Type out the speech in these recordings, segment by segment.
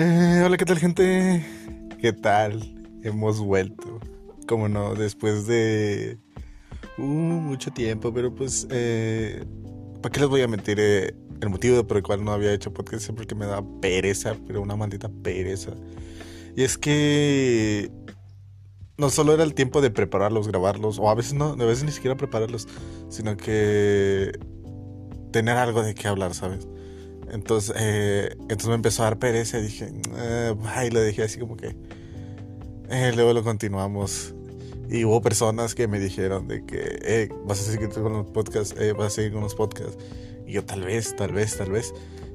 Eh, hola, ¿qué tal gente? ¿Qué tal? Hemos vuelto. Como no, después de uh, mucho tiempo, pero pues, eh, ¿para qué les voy a mentir? Eh, el motivo por el cual no había hecho podcast es porque me da pereza, pero una maldita pereza. Y es que no solo era el tiempo de prepararlos, grabarlos, o a veces no, a veces ni siquiera prepararlos, sino que tener algo de qué hablar, ¿sabes? Entonces, eh, entonces me empezó a dar pereza dije, eh, y lo dejé así como que. Eh, luego lo continuamos. Y hubo personas que me dijeron de que, eh, vas a seguir con los podcasts, eh, vas a seguir con los podcasts. Y yo, tal vez, tal vez, tal vez.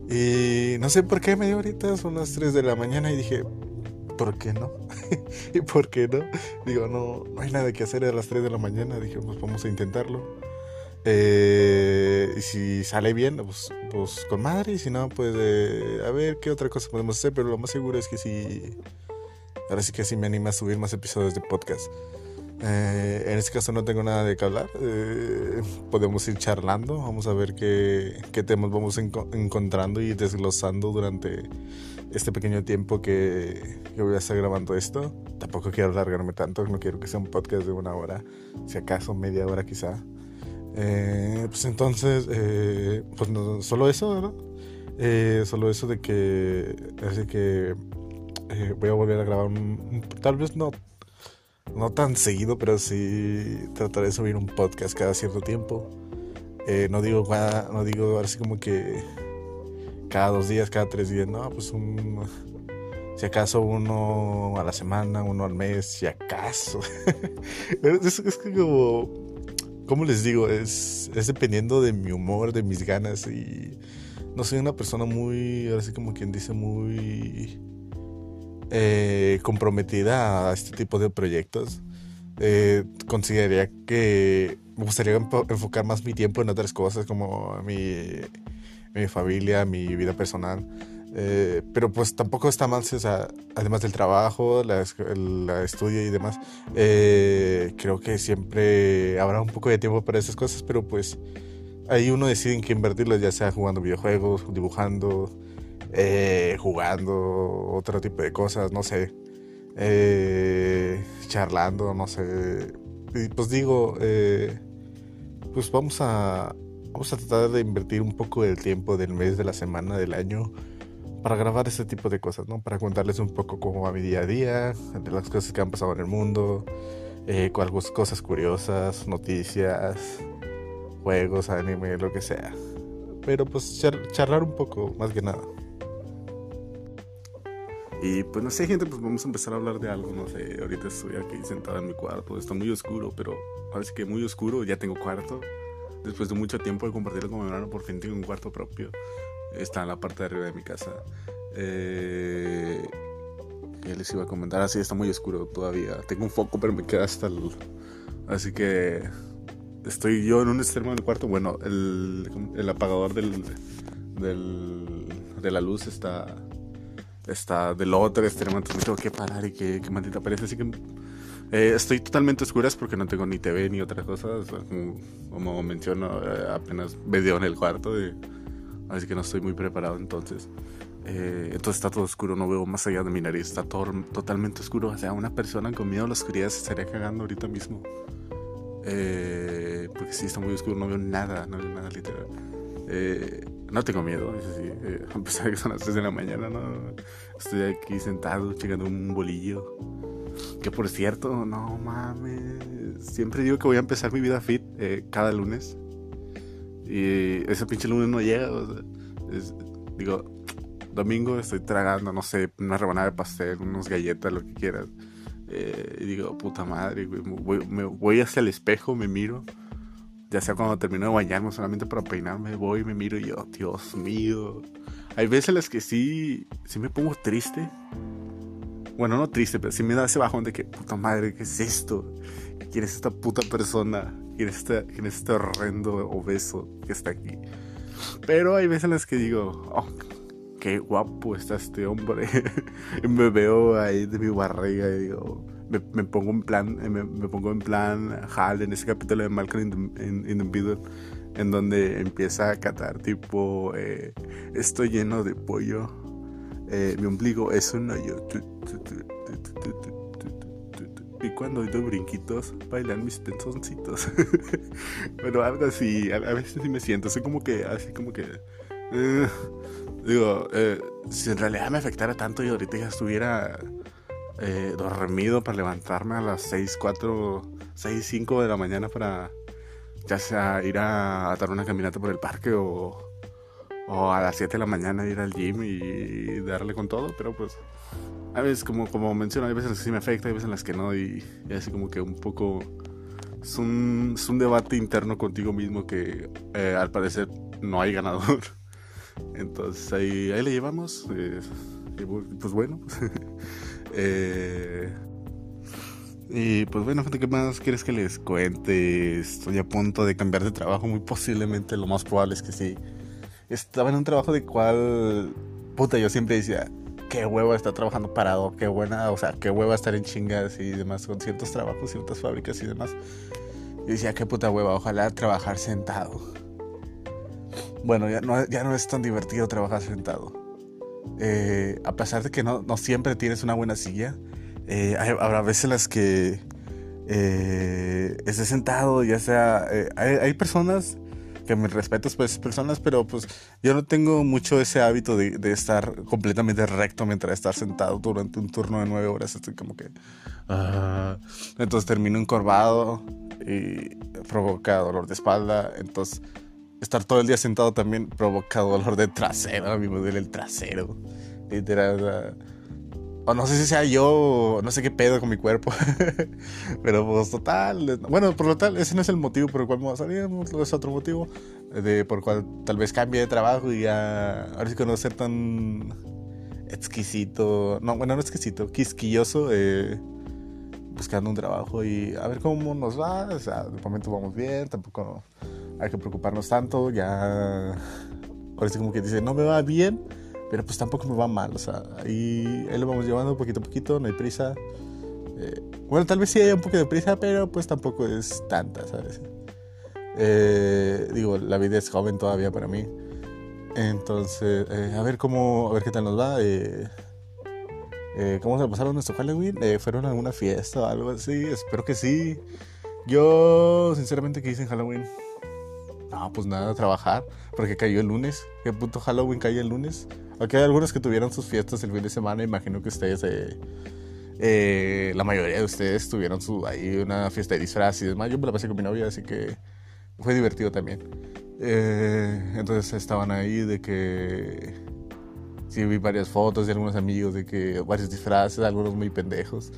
Y no sé por qué me dio ahorita, son las 3 de la mañana y dije, ¿por qué no? ¿Y por qué no? Digo, no, no hay nada que hacer a las 3 de la mañana. Dije, pues vamos a intentarlo. Eh, y si sale bien, pues, pues, con madre. Y si no, pues eh, a ver qué otra cosa podemos hacer. Pero lo más seguro es que sí. Ahora sí que sí me anima a subir más episodios de podcast. Eh, en este caso no tengo nada de qué hablar. podemos ir charlando. Vamos a ver qué, qué temas vamos encontrando y desglosando durante este pequeño tiempo que, que, voy a estar grabando esto. Tampoco quiero alargarme tanto. No quiero que sea un podcast de una hora. Si acaso media hora quizá. Eh, pues entonces, eh, pues solo eso, ¿no? Eh, solo eso de que, así que voy a volver a grabar tal vez no, no tan seguido, pero sí trataré de subir un podcast cada cierto tiempo. no digo no digo así como que cada dos días, cada tres días, no, pues un, si acaso uno a la semana, uno al mes, si acaso. es, es como ¿Cómo les digo? Es, dependiendo de mi humor, de mis ganas y no soy una persona muy, ahora sí como quien dice, muy eh, comprometida a este tipo de proyectos. Eh, consideraría que me gustaría enfocar más mi tiempo en otras cosas como mi, mi familia, mi vida personal. Eh, pero pues tampoco está mal, además del trabajo, la, el estudio y demás, eh, creo que siempre habrá un poco de tiempo para esas cosas, pero pues ahí uno decide en qué invertirlo, ya sea jugando videojuegos, dibujando, eh, jugando, otro tipo de cosas, no sé, charlando, no sé. Y pues digo, pues vamos a, vamos a tratar de invertir un poco del tiempo del mes, de la semana, del año para grabar ese tipo de cosas, ¿no? Para contarles un poco cómo va mi día a día, de las cosas que han pasado en el mundo, eh, cosas curiosas, noticias, juegos, anime, lo que sea. Pero pues charlar un poco, más que nada. Y pues no sé, gente, pues vamos a empezar a hablar de algo, no sé. Ahorita estoy aquí sentado en mi cuarto, está muy oscuro, pero parece que muy oscuro, ya tengo cuarto. Después de mucho tiempo de compartirlo con mi hermano, por fin tengo un cuarto propio está en la parte de arriba de mi casa. Eh, ¿Qué les iba a comentar? Así está muy oscuro todavía. Tengo un foco, pero me queda hasta el. Así que estoy yo en un extremo del cuarto. Bueno, el, el apagador del, del, de la luz está está del otro extremo, entonces me tengo que parar y que, que maldita parece. Así que eh, estoy totalmente oscuras porque no tengo ni TV ni otra cosa. como, como, menciono, eh, apenas video en el cuarto. De, así que no estoy muy preparado entonces. Eh, entonces está todo oscuro, no veo más allá de mi nariz, está todo, totalmente oscuro. O sea, una persona con miedo a la oscuridad se estaría cagando ahorita mismo. Eh, porque sí, está muy oscuro, no veo nada, no veo nada literal. Eh, no tengo miedo, es así, a pesar de que son las 3 de la mañana, ¿no? Estoy aquí sentado, checando un bolillo. Que por cierto, no mames, siempre digo que voy a empezar mi vida fit cada lunes. Y ese pinche lunes no llega. digo, domingo estoy tragando, no sé, una rebanada de pastel, unas galletas, lo que quieras. Eh, y digo, puta madre, Voy, me voy hacia el espejo, me miro. Ya sea cuando termino de bañarme solamente para peinarme, voy, me miro y yo, Dios mío. Hay veces en las que sí, sí me pongo triste. Bueno, no triste, pero sí me da ese bajón de que, puta madre, ¿qué es esto? ¿Quién es esta puta persona? ¿Quién es este, quién es este horrendo obeso que está aquí? Pero hay veces en las que digo, oh, qué guapo está este hombre. me veo ahí de mi barriga y digo, me, pongo en plan, me, pongo en plan Hal en ese capítulo de Malcolm in the, Middle, en donde empieza a catar tipo, eh, estoy lleno de pollo eh, mi ombligo es un hoyo. Y cuando doy brinquitos, bailan mis pensoncitos. bueno, algo así. A, veces sí me siento. Soy como que, así como que. Uh, digo, eh, si en realidad me afectara tanto y ahorita ya estuviera eh, dormido para levantarme a las 6, 4, 6, 5 de la mañana para ya sea ir a, dar una caminata por el parque o, o a las 7 de la mañana ir al gym y darle con todo, pero pues a veces, como, como menciono, hay veces en las que sí me afecta, hay veces en las que no, y, así como que un poco. Es un, es un debate interno contigo mismo que eh, al parecer no hay ganador. Entonces ahí, ahí le llevamos. Eh, y pues bueno. eh, y pues bueno, ¿qué más quieres que les cuente? Estoy a punto de cambiar de trabajo, muy posiblemente, lo más probable es que sí. Estaba en un trabajo de cual, puta, yo siempre decía, qué huevo estar trabajando parado, qué buena, o sea, qué huevo estar en chingas y demás con ciertos trabajos, ciertas fábricas y demás. Y decía, qué puta hueva, ojalá trabajar sentado. Bueno, ya no, es tan divertido trabajar sentado. Eh, a pesar de que no, siempre tienes una buena silla, eh, habrá veces en las que eh, estés sentado, ya sea, eh, hay personas que me respetos pues personas, pero pues yo no tengo mucho ese hábito de, de, estar completamente recto mientras estar sentado durante un turno de nueve horas. Estoy como que... Uh, entonces termino encorvado y provoca dolor de espalda. Entonces estar todo el día sentado también provoca dolor de trasero. A mí me duele el trasero. Literal. O no sé si sea yo, no sé qué pedo con mi cuerpo. Pero pues total. Bueno, por lo tal, ese no es el motivo por el cual me voy a salir. Es otro motivo de, por el cual tal vez cambie de trabajo y ya. Ahora sí que no ser tan exquisito. No, bueno, no exquisito, quisquilloso. Eh, buscando un trabajo y a ver cómo nos va. O sea, de momento vamos bien, tampoco hay que preocuparnos tanto. Ya. Ahora sí como que dice, no me va bien pero pues tampoco me va mal, o sea, ahí, ahí lo vamos llevando poquito a poquito, no hay prisa. Eh, bueno, tal vez sí hay un poco de prisa, pero pues tampoco es tanta, ¿sabes? Eh, digo, la vida es joven todavía para mí. Entonces, eh, a ver cómo, a ver qué tal nos va. Eh, eh, ¿Cómo se pasaron nuestro Halloween? Eh, ¿Fueron a alguna fiesta o algo así? Espero que sí. Yo, sinceramente, ¿qué hice en Halloween? No, pues nada, trabajar, porque cayó el lunes. ¿Qué puto Halloween cayó el lunes? Hay algunos que tuvieron sus fiestas el fin de semana, imagino que ustedes, eh, eh, la mayoría de ustedes tuvieron su, ahí una fiesta de disfraz y demás. Yo me la pasé con mi novia, así que fue divertido también. Eh, entonces estaban ahí de que... Sí, vi varias fotos de algunos amigos de que varios disfraces, algunos muy pendejos.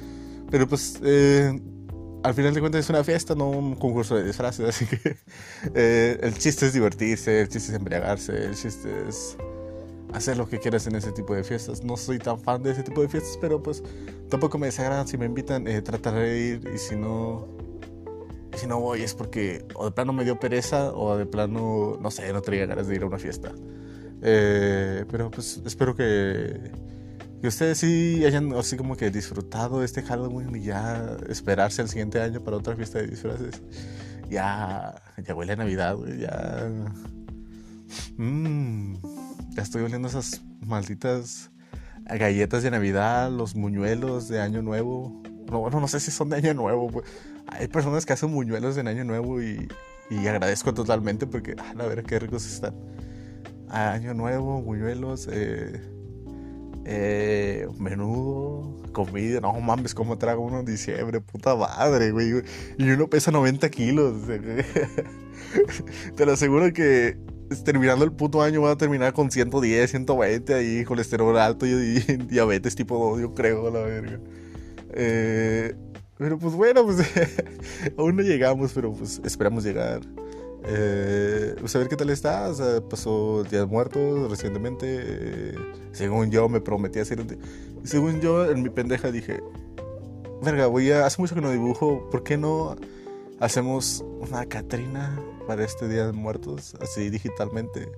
Pero pues eh, al final de cuentas es una fiesta, no un concurso de disfraces, así que eh, el chiste es divertirse, el chiste es embriagarse, el chiste es hacer lo que quieras en ese tipo de fiestas. No soy tan fan de ese tipo de fiestas, pero pues tampoco me desagradan. Si me invitan, eh, trataré de ir y si no, si no voy es porque o de plano me dio pereza o de plano, no sé, no tenía ganas de ir a una fiesta. Eh, pero pues espero que, que ustedes sí hayan así como que disfrutado este Halloween y ya esperarse el siguiente año para otra fiesta de disfraces. Ya, ya huele a Navidad, ya... Mmm estoy oliendo esas malditas galletas de Navidad, los muñuelos de Año Nuevo. No, bueno, no sé si son de Año Nuevo. Pues. Hay personas que hacen muñuelos de Año Nuevo y, y agradezco totalmente porque, ah, la verdad, qué ricos están. Año Nuevo, muñuelos, eh, eh, menudo, comida. No mames, cómo trago uno en diciembre, puta madre, güey. Y uno pesa 90 kilos. Te lo aseguro que terminando el puto año va a terminar con 110, 120 ahí, colesterol alto y, diabetes tipo 2, yo creo, la verga. Eh, pero pues bueno, pues aún no llegamos, pero pues esperamos llegar. Eh, pues a ver qué tal está. O sea, pasó Días Muertos recientemente. Eh, según yo, me prometí hacer un. Según yo, en mi pendeja dije: Verga, voy a. Hace mucho que no dibujo. ¿Por qué no hacemos una Catrina para este Día de Muertos, así digitalmente.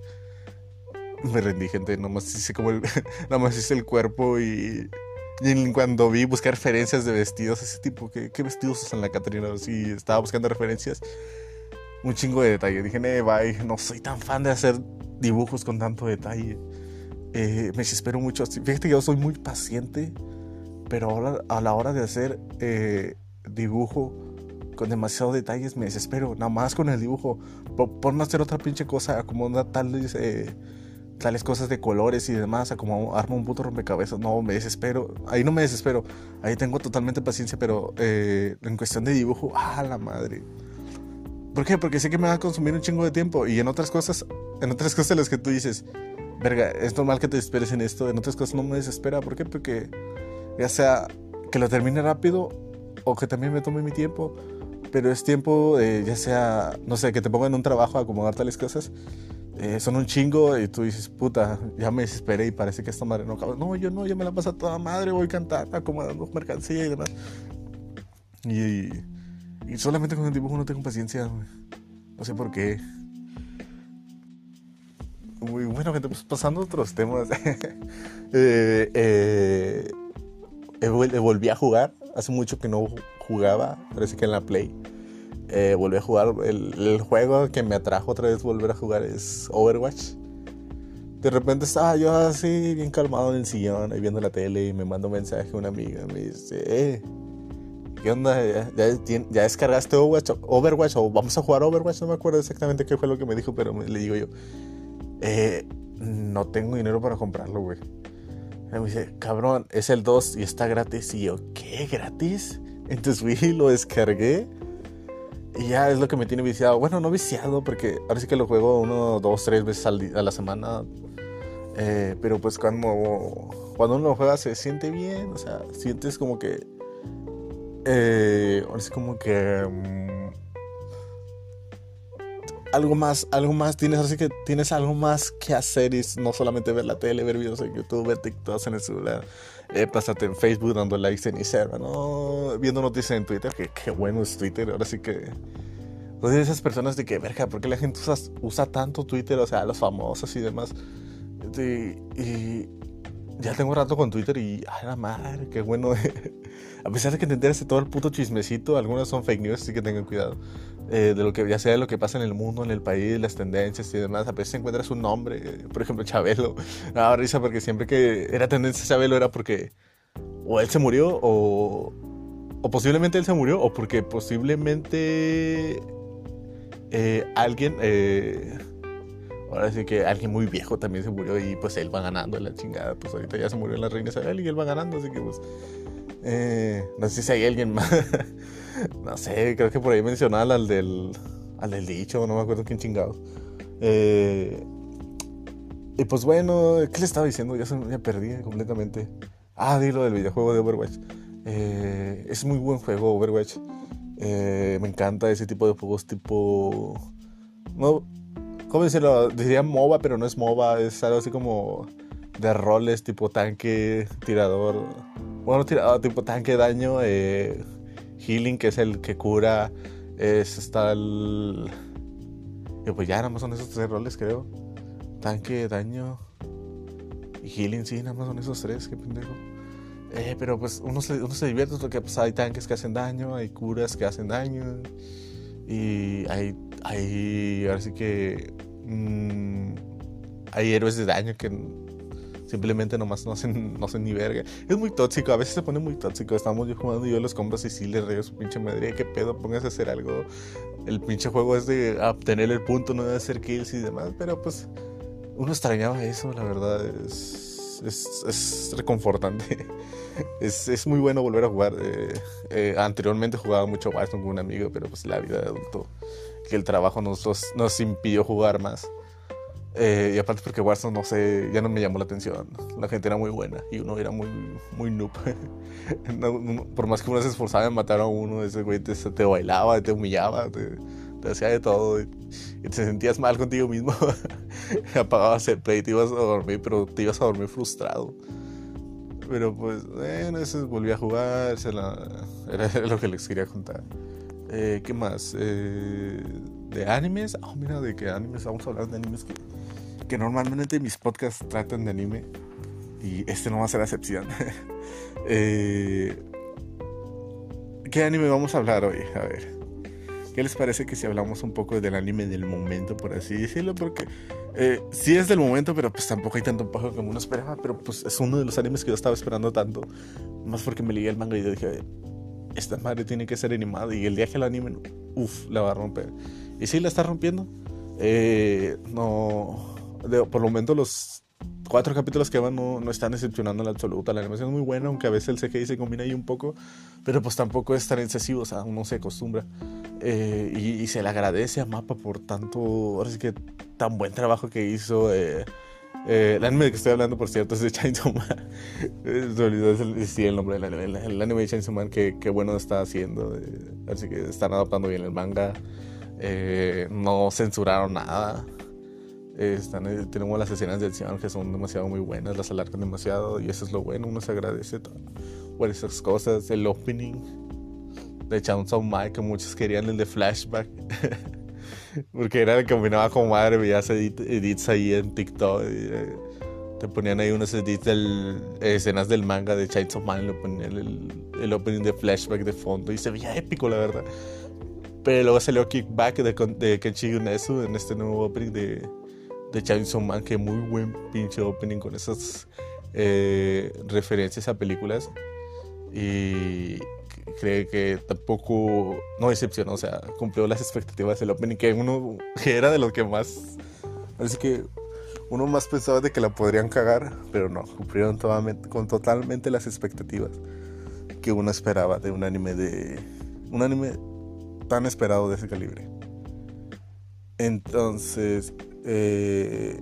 Me rendí, gente, nomás hice como el, nomás hice el cuerpo y, y cuando vi buscar referencias de vestidos, ese tipo, ¿qué, qué vestidos usan la Catrina? Así estaba buscando referencias, un chingo de detalle. Dije, eh, bye, no soy tan fan de hacer dibujos con tanto detalle. eh, me desespero mucho. Fíjate que yo soy muy paciente, pero ahora a la hora de hacer eh, dibujo con demasiados detalles me desespero. Nada más con el dibujo. Por, no hacer otra pinche cosa, como tales, eh, tales cosas de colores y demás, como arma un puto rompecabezas. No, me desespero. Ahí no me desespero. Ahí tengo totalmente paciencia, pero en cuestión de dibujo, ¡ah, la madre! ¿Por qué? Porque sé que me va a consumir un chingo de tiempo. Y en otras cosas, en otras cosas las que tú dices, verga, es normal que te desesperes en esto. En otras cosas no me desespera. ¿Por qué? Porque ya sea que lo termine rápido o que también me tome mi tiempo. Pero es tiempo, de, ya sea, no sé, que te pongan un trabajo a acomodar tales cosas. Eh, son un chingo y tú dices, puta, ya me desesperé y parece que esta madre no acaba. No, yo no, yo me la paso toda madre, voy a cantar, acomodando mercancía y demás. Y y solamente con el dibujo no tengo paciencia, No sé por qué. Muy bueno, gente, pues pasando a otros temas. Eh, eh, eh, volví a jugar. Hace mucho que no jugaba, parece que en la Play. volví a jugar. El, juego que me atrajo otra vez volver a jugar es Overwatch. De repente estaba yo así, bien calmado en el sillón, ahí viendo la tele y me manda un mensaje una amiga. Me dice, eh ¿Qué onda? ¿Ya, descargaste Overwatch, o vamos a jugar Overwatch? No me acuerdo exactamente qué fue lo que me dijo, pero le digo yo, eh, no tengo dinero para comprarlo, güey. Me dice, cabrón, es el 2 y está gratis. Y yo, ¿qué? ¿Gratis? Entonces fui lo descargué. Y ya es lo que me tiene viciado. Bueno, no viciado, porque ahora sí que lo juego uno, dos, tres veces a la semana. Eh, pero pues cuando, cuando uno lo juega se siente bien. O sea, sientes como que eh, es como que mm, algo más, algo más, tienes así que tienes algo más que hacer y no solamente ver la tele, ver videos en YouTube, ver TikToks en el celular, eh, pasarte en Facebook dando likes en Instagram, ¿no? viendo noticias en Twitter, que qué bueno es Twitter, ahora sí que pues esas personas de que, verga, ¿por qué la gente usa, usa tanto Twitter? O sea, los famosos y demás. y, ya tengo rato con Twitter y, ay, la madre, qué bueno. a pesar de que te enteras de todo el puto chismecito, algunas son fake news, así que tengan cuidado. Eh, de lo que ya sea de lo que pasa en el mundo, en el país, las tendencias y demás. A veces encuentras un nombre, por ejemplo, Chabelo. Daba risa porque siempre que era tendencia Chabelo era porque o él se murió o, o posiblemente él se murió o porque posiblemente eh, alguien. Eh, Ahora sí que alguien muy viejo también se murió y pues él va ganando la chingada. Pues ahorita ya se murió la reina Isabel y él va ganando, así que pues. Eh, no sé si hay alguien más. no sé, creo que por ahí mencionaba al del. Al del dicho, no me acuerdo quién chingado. Eh, y pues bueno, ¿qué le estaba diciendo? Ya se me perdí completamente. Ah, dilo del videojuego de Overwatch. Eh, es muy buen juego Overwatch. me encanta ese tipo de juegos tipo... No, ¿Cómo decirlo? Diría MOBA, pero no es MOBA, es algo así como de roles tipo tanque, tirador. Bueno, tirador, tipo tanque, daño, eh, healing, que es el que cura. Es, está el. Y pues ya, nada más son esos tres roles, creo. Tanque, daño y healing, sí, nada más son esos tres, qué pendejo. Eh, pero pues uno se, uno se divierte porque pues, hay tanques que hacen daño, hay curas que hacen daño. Y hay, hay ahora sí que mm, hay héroes de daño que simplemente nomás no hacen, no hacen ni verga. Es muy tóxico, a veces se pone muy tóxico. Estamos jugando y yo los compras y sí les reo su pinche madre. ¿Qué pedo? Póngase a hacer algo. El pinche juego es de obtener el punto, no de hacer kills y demás. Pero pues uno extrañaba eso, la verdad. Es reconfortante. es, es, muy bueno volver a jugar. Eh, eh, anteriormente jugaba mucho Warzone con un amigo, pero pues la vida de adulto, que el trabajo nos, nos impidió jugar más. Eh, y aparte porque Warzone, no sé, ya no me llamó la atención. La gente era muy buena y uno era muy, muy noob. por más que uno se esforzaba en matar a uno, ese güey te, te bailaba, te humillaba, te, te, hacía de todo. Y, te sentías mal contigo mismo. Apagabas el play y te ibas a dormir, pero te ibas a dormir frustrado. Pero pues, bueno, eso volví a jugar, era, lo que les quería contar. Eh, ¿Qué más? Eh, ¿De animes? Ah, mira, de qué animes vamos a hablar de animes que, que normalmente mis podcasts tratan de anime. Y este no va a ser la excepción. eh, ¿Qué anime vamos a hablar hoy? A ver. ¿Qué les parece que si hablamos un poco del anime del momento, por así decirlo? Porque eh, sí es del momento, pero pues tampoco hay tanto pajo como uno esperaba. Pero pues es uno de los animes que yo estaba esperando tanto. Más porque me leí el manga y yo dije, esta madre tiene que ser animada. Y el día que la animen, uff, la va a romper. Y sí, la está rompiendo. Eh, no, por el momento los cuatro capítulos que van no, no están decepcionando en la absoluta. La animación es muy buena, aunque a veces el CGI se combina ahí un poco, pero pues tampoco es tan excesivo, o sea, uno se acostumbra. Eh, y, se le agradece a Mapa por tanto, ahora que tan buen trabajo que hizo. Eh, eh, el anime de que estoy hablando, por cierto, es de Chainsaw Man. Se olvidó decir el nombre del anime. El, anime de Chainsaw Man, que, bueno está haciendo. así que están adaptando bien el manga. no censuraron nada. Están, tenemos las escenas de acción que son demasiado muy buenas, las alargan demasiado y eso es lo bueno, uno se agradece por esas cosas. El opening de Chainsaw Man que muchos querían el de Flashback. Porque era el que combinaba con madre, veías edits ahí en TikTok. Eh, te ponían ahí unos edits de escenas del manga de Chainsaw Man, le ponían el, el, opening de Flashback de fondo y se veía épico, la verdad. Pero luego salió Kickback de, de Kenshi Unesu en este nuevo opening de, de Chainsaw Man, que muy buen pinche opening con esas eh, referencias a películas. Y cree que tampoco no decepcionó, o sea, cumplió las expectativas del opening, que uno que era de lo que más. Parece que uno más pensaba de que la podrían cagar, pero no, cumplieron totalmente, con totalmente las expectativas que uno esperaba de un anime de. Un anime tan esperado de ese calibre. Entonces, eh,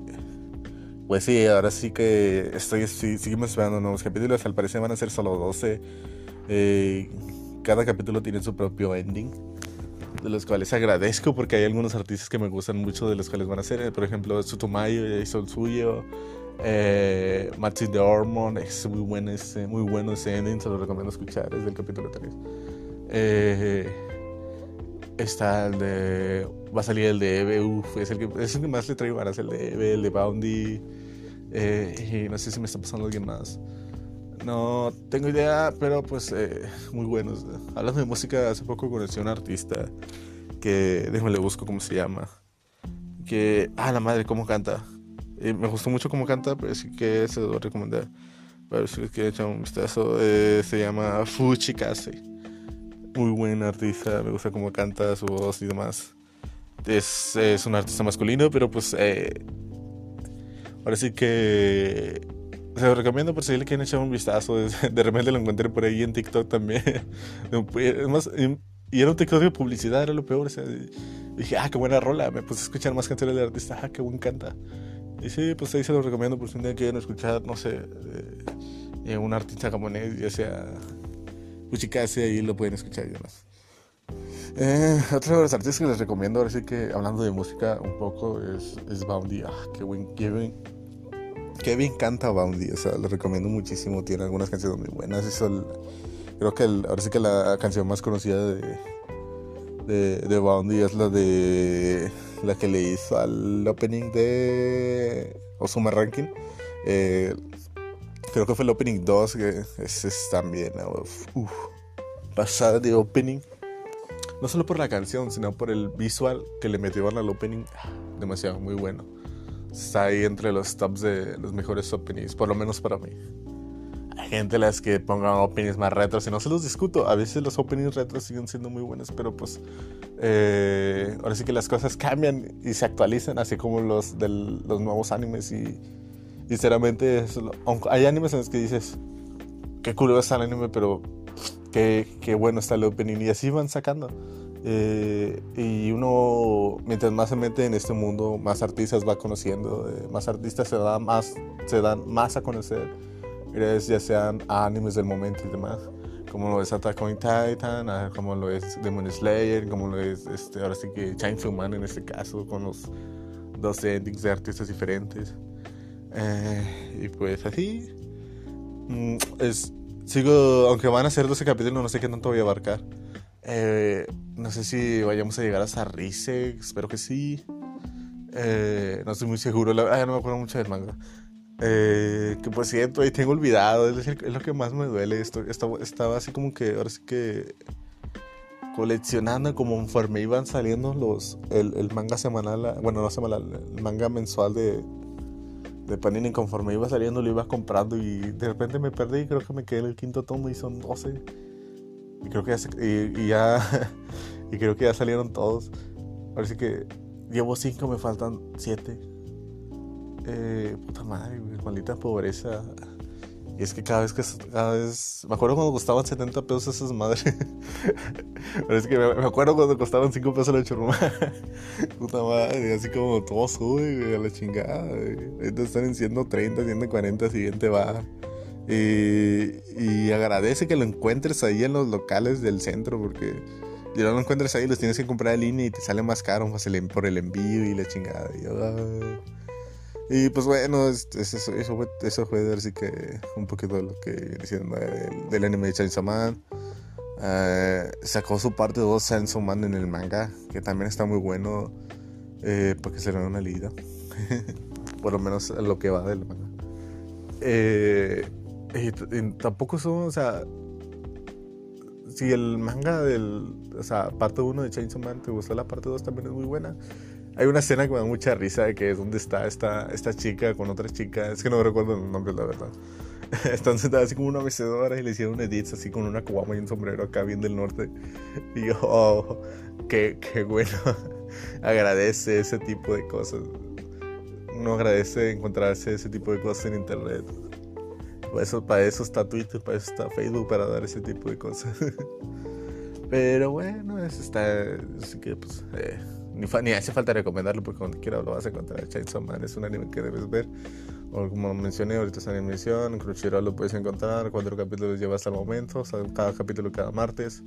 pues sí, ahora sí que estoy, seguimos esperando nuevos capítulos. Al parecer van a ser solo 12. Eh, cada capítulo tiene su propio ending. De los cuales agradezco porque hay algunos artistas que me gustan mucho de los cuales van a ser. Por ejemplo, Tsutomayo hizo el suyo. Eh, de Hormone es muy bueno ese, muy bueno ese ending, se lo recomiendo escuchar, es del capítulo 3. Eh, Está el de. Va a salir el de Eve, uff, es el que, es el que más le traigo ganas, el de Eve, el de Boundy. Eh, y no sé si me está pasando alguien más. No tengo idea, pero pues eh, muy buenos. Hablando de música, hace poco conocí a un artista que, déjame le busco cómo se llama. Que, ah, la madre, cómo canta. Eh, me gustó mucho cómo canta, pero sí que se lo voy a recomendar. Para si les quieren echar un vistazo, se llama Fuchikase muy buen artista, me gusta cómo canta, su voz y demás. Es, es un artista masculino, pero pues eh, ahora que se lo recomiendo por si le quieren echar un vistazo. De repente lo encontré por ahí en TikTok también. y era un TikTok de publicidad, era lo peor. dije, ah, qué buena rola. Me puse a escuchar más canciones del artista, ah, qué buen canta. Y sí, pues ahí se lo recomiendo por si un día quieren escuchar, no sé, eh, eh, un artista japonés, ya sea casi ahí lo pueden escuchar y demás. Eh, otro de los artistas que les recomiendo, ahora sí que hablando de música un poco, es, es Boundy. Ah, qué, buen, qué, bien canta Boundy, o sea, lo recomiendo muchísimo. Tiene algunas canciones muy buenas. creo que ahora sí que la canción más conocida de, de, Boundy es la de la que le hizo al opening de Osuma Ranking. Eh, creo que fue el opening 2, que ese es también, pasada de opening. No solo por la canción, sino por el visual que le metieron al opening. Demasiado, muy bueno. Está ahí entre los tops de los mejores openings, por lo menos para mí. Hay gente las que pongan openings más retros y no se los discuto. A veces los openings retros siguen siendo muy buenos, pero pues eh, ahora sí que las cosas cambian y se actualizan, así como los de los nuevos animes y Sinceramente, hay animes en los que dices, qué curioso está el anime, pero qué, qué, bueno está el opening. Y así van sacando. Eh, y uno, mientras más se mete en este mundo, más artistas va conociendo, eh, más artistas se, dan más, se dan más a conocer, ya sean animes del momento y demás, como lo es Attack on Titan, ah, como lo es Demon Slayer, como lo es este, ahora sí que Chainsaw Man en este caso, con los dos endings de artistas diferentes. Eh, y pues así. Mm, es, sigo, aunque van a ser 12 capítulos, no sé qué tanto voy a abarcar. Eh, no sé si vayamos a llegar a Sarrise, espero que sí. Eh, no estoy muy seguro, ah, no me acuerdo mucho del manga. que por cierto, ahí tengo olvidado, es, lo que más me duele. Esto, estaba, así como que, ahora sí que coleccionando como conforme iban saliendo los el, manga semanal, bueno, no semanal, el manga mensual de, de Panini conforme iba saliendo lo iba comprando y de repente me perdí creo que me quedé en el quinto tomo y son 12. Y creo que ya, y, ya y creo que ya salieron todos. Ahora sí que llevo 5, me faltan 7. Eh, puta madre, maldita pobreza. Y es que cada vez que. Cada vez. Me acuerdo cuando costaban 70 pesos esas madres. Pero es que me, acuerdo cuando costaban 5 pesos la churruma. Puta madre. Así como todo sube, a la chingada. Ahorita están en 130, 140, siguiente va. Y, y agradece que lo encuentres ahí en los locales del centro. Porque si no lo encuentres ahí, los tienes que comprar en línea y te sale más caro por el envío y la chingada. Y yo, y pues bueno, eso, eso, fue, eso fue así que un poquito de lo que diciendo del, del anime de Chainsaw Man. Eh, sacó su parte 2 Chainsaw Man en el manga, que también está muy bueno eh, porque se le da una liga. Por lo menos lo que va del manga. Eh, y, tampoco son, o sea, si el manga del, o sea, parte 1 de Chainsaw Man te gustó la parte 2 también es muy buena. Hay una escena que me da mucha risa de que es donde está esta, esta chica con otra chica. Es que no recuerdo el nombre, la verdad. Están sentadas así como una mecedora y le hicieron edits así con una cubama y un sombrero acá bien del norte. Y yo, oh, qué, qué bueno. agradece ese tipo de cosas. Uno agradece encontrarse ese tipo de cosas en internet. Eso, para eso está Twitter, para eso está Facebook, para dar ese tipo de cosas. Pero bueno, eso está. Así que pues. Eh ni, hace falta recomendarlo porque cuando quiera lo vas a encontrar. Chainsaw Man es un anime que debes ver. O como mencioné, ahorita está en emisión. En Crunchyroll lo puedes encontrar. Cuatro capítulos lleva hasta el momento. O sea, cada capítulo cada martes.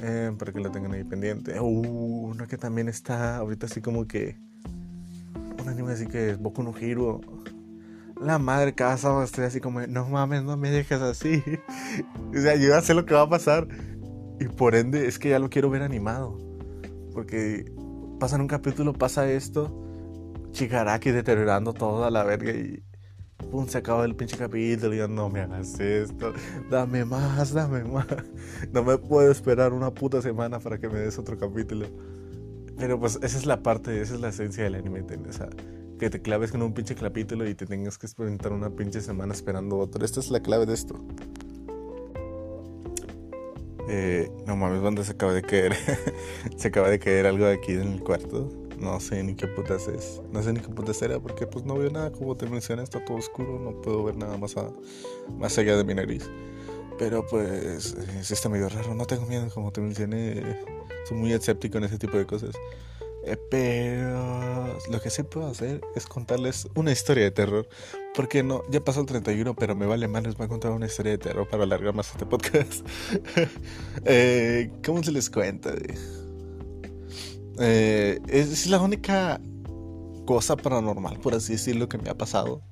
Eh, para que lo tengan ahí pendiente. Uh, uno que también está ahorita así como que. Un anime así que es Boku no Hero. La madre casa estoy así como, no mames, no me dejes así. o sea, yo ya sé lo que va a pasar. Y por ende, es que ya lo quiero ver animado. Porque pasa en un capítulo, pasa esto, Chigaraki deteriorando toda la verga y pum, se acaba el pinche capítulo y no me hagas esto, dame más, dame más. No me puedo esperar una puta semana para que me des otro capítulo. Pero pues esa es la parte, esa es la esencia del anime, O sea, que te claves con un pinche capítulo y te tengas que experimentar una pinche semana esperando otro. Esta es la clave de esto. Eh, no mames, ¿dónde se acaba de caer? se acaba de caer algo aquí en el cuarto. No sé ni qué putas es. No sé ni qué putas era porque pues no veo nada. Como te mencioné, está todo oscuro. No puedo ver nada más, más allá de mi nariz. Pero pues es está medio raro. No tengo miedo, como te mencioné. Soy muy escéptico en ese tipo de cosas. Eh, pero lo que sí puedo hacer es contarles una historia de terror. Porque no, ya pasó el 31, pero me vale más, les voy a contar una historia de terror para alargar más este podcast. eh, ¿Cómo se les cuenta? Eh, es la única cosa paranormal, por así decirlo, que me ha pasado.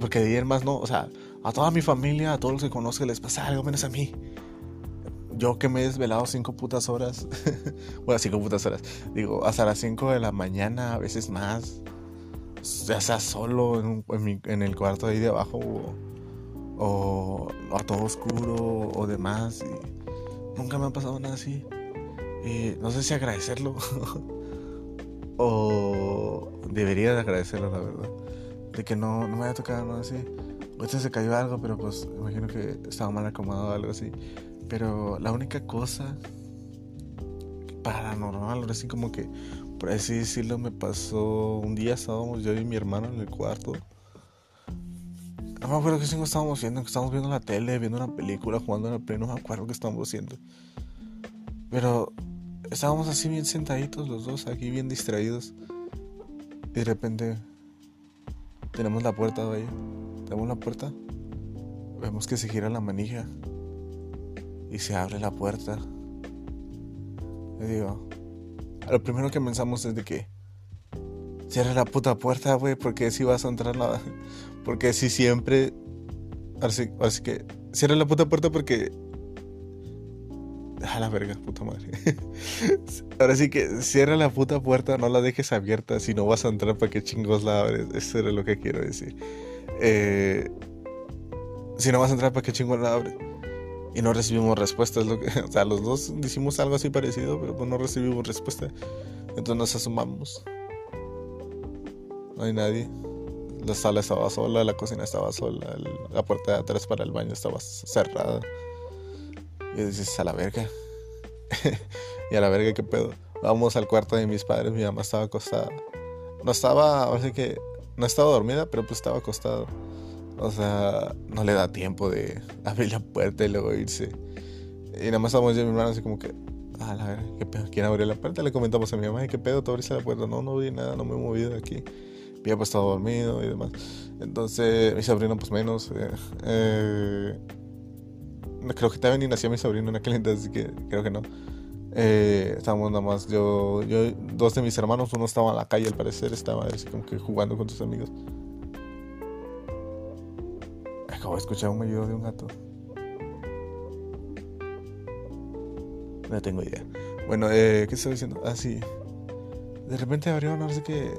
Porque de ayer más no, o sea, a toda mi familia, a todos los que conozco les pasa algo menos a mí yo que me he desvelado cinco putas horas, bueno, cinco putas horas, digo, hasta las 5 de la mañana, a veces más, ya sea solo en, el cuarto ahí de abajo o, a todo oscuro o demás, nunca me ha pasado nada así. No sé si agradecerlo o debería de agradecerlo, la verdad, de que no, no me haya tocado nada así. Ahorita se cayó algo, pero pues imagino que estaba mal acomodado o algo así. Pero la única cosa paranormal, así como que, por así decirlo, me pasó un día, estábamos yo y mi hermano en el cuarto. No me acuerdo qué estábamos viendo, que estábamos viendo la tele, viendo una película, jugando en el pleno, no me acuerdo qué estábamos haciendo. Pero estábamos así bien sentaditos los dos, aquí bien distraídos. Y de repente tenemos la puerta ahí. Tenemos la puerta. Vemos que se gira la manija y se abre la puerta. Le digo, lo primero que pensamos es de que cierra la puta puerta, güey, porque si vas a entrar la... Porque si siempre... Así, así que cierra la puta puerta porque... A la verga, puta madre. Ahora sí que cierra la puta puerta, no la dejes abierta, si no vas a entrar para que chingos la abres. Eso era lo que quiero decir. Eh, si no vas a entrar para que chingos la abres. Y no recibimos respuesta. Lo que, o sea, los dos hicimos algo así parecido, pero pues no recibimos respuesta. Entonces nos asomamos. No hay nadie. La sala estaba sola, la cocina estaba sola, la puerta de atrás para el baño estaba cerrada. Y dices, a la verga. y a la verga, ¿qué pedo? Vamos al cuarto de mis padres, mi mamá estaba acostada. No estaba, así que, no estaba dormida, pero pues estaba acostada. O sea, no le da tiempo de abrir la puerta y luego irse. Y nada más estábamos yo y mi hermano así como que, a la verga, ¿qué pedo? ¿Quién abrió la puerta? Le comentamos a mi mamá, ¿qué pedo? ¿Tú abriste la puerta? No, no vi nada, no me he movido de aquí había pues estado dormido y demás. Entonces, mi sobrino, pues menos. Eh, eh, creo que también ni nacía mi sobrino en aquel entonces, así que creo que no. Eh, estábamos nada más, yo, yo, dos de mis hermanos, uno estaba en la calle al parecer, estaba así como que jugando con sus amigos. Acabo de escuchar un maullido de un gato. No tengo idea. Bueno, eh, ¿qué estaba diciendo? Ah, sí. De repente abrieron, no sé qué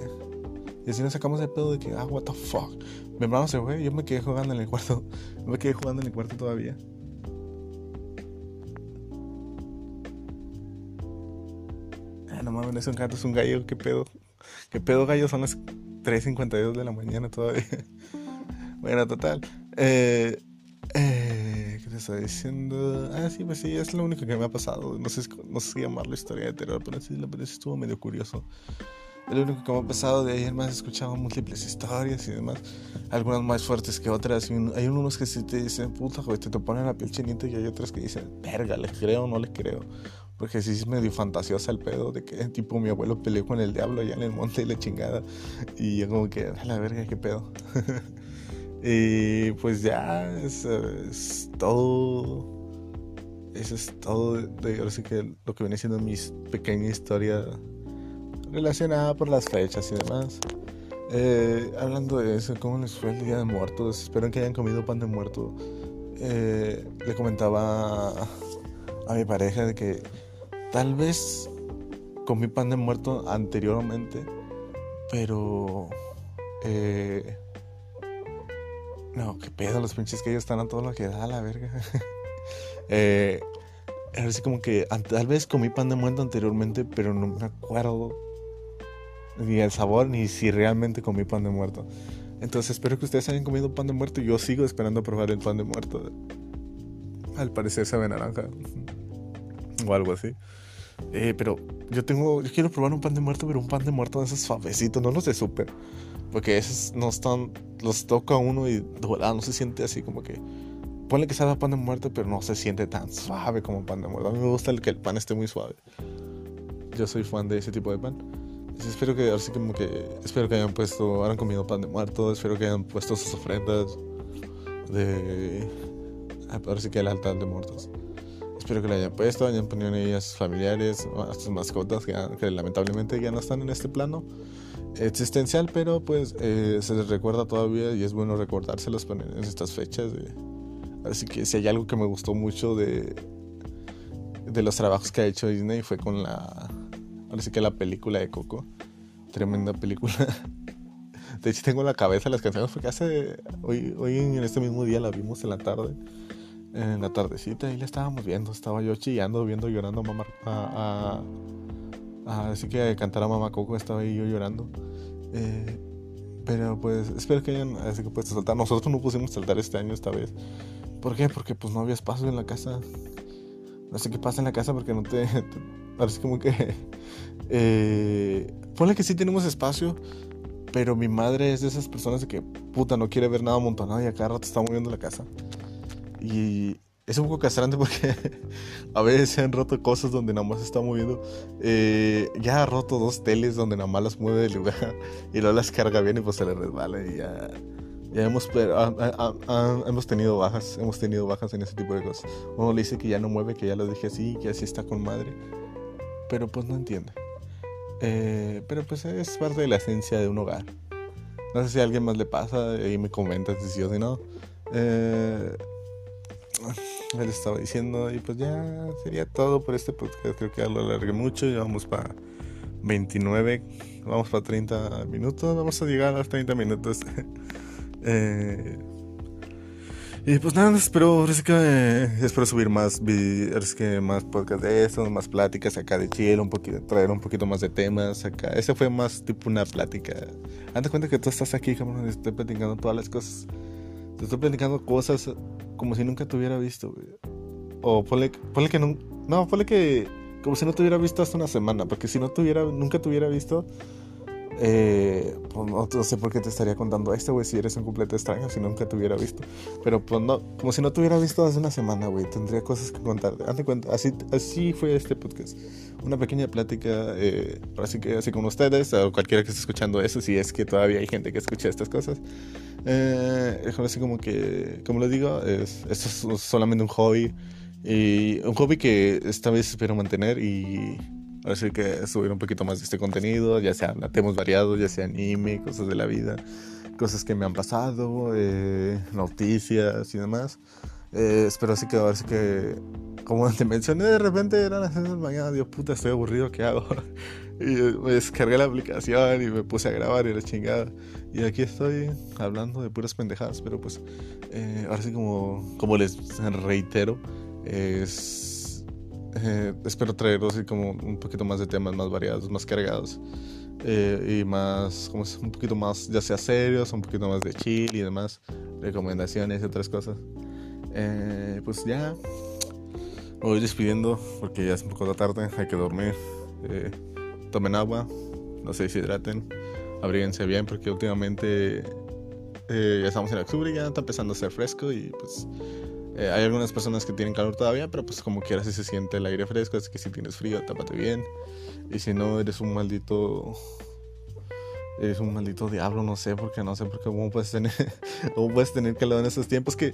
y así nos sacamos el pedo de que, ah, what the fuck. Mi hermano se fue, yo me quedé jugando en el cuarto. Me quedé jugando en el cuarto todavía. Ah, no mames, es un gato, es un gallo, qué pedo. Qué pedo, gallo, son las 3.52 de la mañana todavía. bueno, total. Eh, eh, ¿Qué te estaba diciendo? Ah, sí, pues sí, es lo único que me ha pasado. No sé, no sé llamarlo historia de terror, pero sí, pero sí estuvo medio curioso. Es lo único que me ha pasado. De ayer más he escuchado múltiples historias y demás. Algunas más fuertes que otras. hay unos que sí te dicen, puta, güey, te, te ponen la piel chinita. Y hay otras que dicen, verga, le creo o no le creo. Porque sí es medio fantasiosa el pedo de que, tipo, mi abuelo peleó con el diablo allá en el monte y la chingada. Y yo, como que, a la verga, qué pedo. y pues ya, es, es todo. Eso es todo ahora sí que lo que viene siendo mi pequeña historia relacionada por las fechas y demás. Eh, hablando de eso, ¿cómo les fue el Día de Muertos? Espero que hayan comido pan de muerto. Eh, le comentaba a, mi pareja de que tal vez comí pan de muerto anteriormente, pero... Eh, no, qué pedo, los pinches que ellos están a todo lo que da la verga. eh, así como que tal vez comí pan de muerto anteriormente, pero no me acuerdo ni el sabor, ni si realmente comí pan de muerto. Entonces espero que ustedes hayan comido pan de muerto. Yo sigo esperando probar el pan de muerto. Al parecer sabe naranja. O algo así. Eh, pero yo tengo, yo quiero probar un pan de muerto, pero un pan de muerto de esos suavecitos, no los de súper. Porque esos no están, los toca uno y no se siente así como que... Ponle que sabe pan de muerto, pero no se siente tan suave como pan de muerto. A mí me gusta el que el pan esté muy suave. Yo soy fan de ese tipo de pan espero que, así como que, espero que hayan puesto, hayan comido pan de muerto, espero que hayan puesto sus ofrendas de, ahora sí que el altar de muertos. Espero que le hayan puesto, hayan ponido en ellas familiares, a sus mascotas que, lamentablemente ya no están en este plano existencial, pero pues eh, se les recuerda todavía y es bueno recordárselos en estas fechas. así que si hay algo que me gustó mucho de, de los trabajos que ha hecho Disney fue con la Ahora que la película de Coco. Tremenda película. De hecho, tengo en la cabeza las canciones porque hace. Hoy, hoy en este mismo día la vimos en la tarde. En la tardecita y la estábamos viendo. Estaba yo chillando, viendo, llorando a mamá. A, así que cantar a mamá Coco estaba ahí yo llorando. Eh, pero pues espero que hayan así que puesto saltar. Nosotros no pusimos saltar este año esta vez. ¿Por qué? Porque pues no había espacio en la casa. No sé qué pasa en la casa porque no te Parece como que... Eh, ponle que sí tenemos espacio, pero mi madre es de esas personas de que, puta, no quiere ver nada amontonado y a cada rato está moviendo la casa. Y es un poco castrante porque a veces se han roto cosas donde nada más está moviendo. Eh, ya ha roto dos teles donde nada más las mueve del lugar y luego las carga bien y pues se le resbala y ya ya hemos, hemos tenido bajas, hemos tenido bajas en ese tipo de cosas. Uno le dice que ya no mueve, que ya lo dije así, que así está con madre pero pues no entiende. Eh, pero pues es parte de la esencia de un hogar. No sé si a alguien más le pasa y me comenta si sí o si no. Eh, él estaba diciendo y pues ya sería todo por este podcast. Creo que ya lo alargué mucho y vamos para 29, vamos para 30 minutos. Vamos a llegar a los 30 minutos. eh, Y pues nada, espero, que, espero subir más, que más podcast de esto, más pláticas acá de Chile, un poquito, traer un poquito más de temas acá. Ese fue más tipo una plática. Hazte cuenta que tú estás aquí, cabrón, y estoy platicando todas las cosas. Te estoy platicando cosas como si nunca te hubiera visto. O ponle, ponle que no, no, ponle que como si no te hubiera visto hasta una semana, porque si no tuviera, nunca te hubiera visto, eh, pues no, sé por qué te estaría contando esto, güey, si eres un completo extraño, si nunca te hubiera visto. Pero pues no, como si no te hubiera visto hace una semana, güey, tendría cosas que contarte. Hazte cuenta, así, así fue este podcast. Una pequeña plática, eh, así que así con ustedes, o cualquiera que esté escuchando eso, si es que todavía hay gente que escucha estas cosas. Eh, así como que, como lo digo, es, esto es solamente un hobby. Y un hobby que esta vez espero mantener y Así que subir un poquito más de este contenido, ya sea temas variados, ya sea anime, cosas de la vida, cosas que me han pasado, eh, noticias y demás. Eh, espero así que ahora sí que, como te mencioné, de repente eran las 6 de la mañana, Dios puta, estoy aburrido, ¿qué hago? y me descargué la aplicación y me puse a grabar y la chingada. Y aquí estoy hablando de puras pendejadas, pero pues eh, ahora sí como, como les reitero, es eh, espero traeros así como un poquito más de temas más variados, más cargados. Eh, y más, como un poquito más, ya sea serios, un poquito más de chill y demás, recomendaciones y otras cosas. Eh, pues ya, me voy despidiendo porque ya es un poco tarde, hay que dormir. tomen agua, no se deshidraten, abríguense bien porque últimamente ya estamos en octubre y ya está empezando a ser fresco y pues eh, hay algunas personas que tienen calor todavía, pero pues como quieras si se siente el aire fresco, así que si tienes frío, tápate bien. Y si no, eres un maldito... Eres un maldito diablo, no sé, porque no sé, porque cómo puedes tener, cómo puedes tener calor en estos tiempos que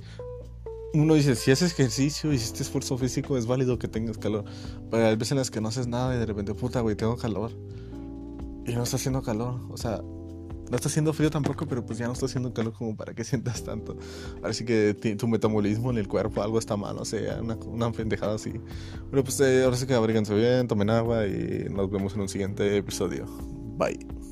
uno dice, si haces ejercicio hiciste esfuerzo físico, es válido que tengas calor. Pero hay veces en las que no haces nada y de repente, puta, güey, tengo calor. Y no está haciendo calor. O sea, no está haciendo frío tampoco, pero pues ya no está haciendo calor como para que sientas tanto. Ahora sí que tu metabolismo en el cuerpo, algo está mal, o sea, una, una pendejada así. Pero pues eh, ahora sí que abríganse bien, tomen agua y nos vemos en un siguiente episodio. Bye.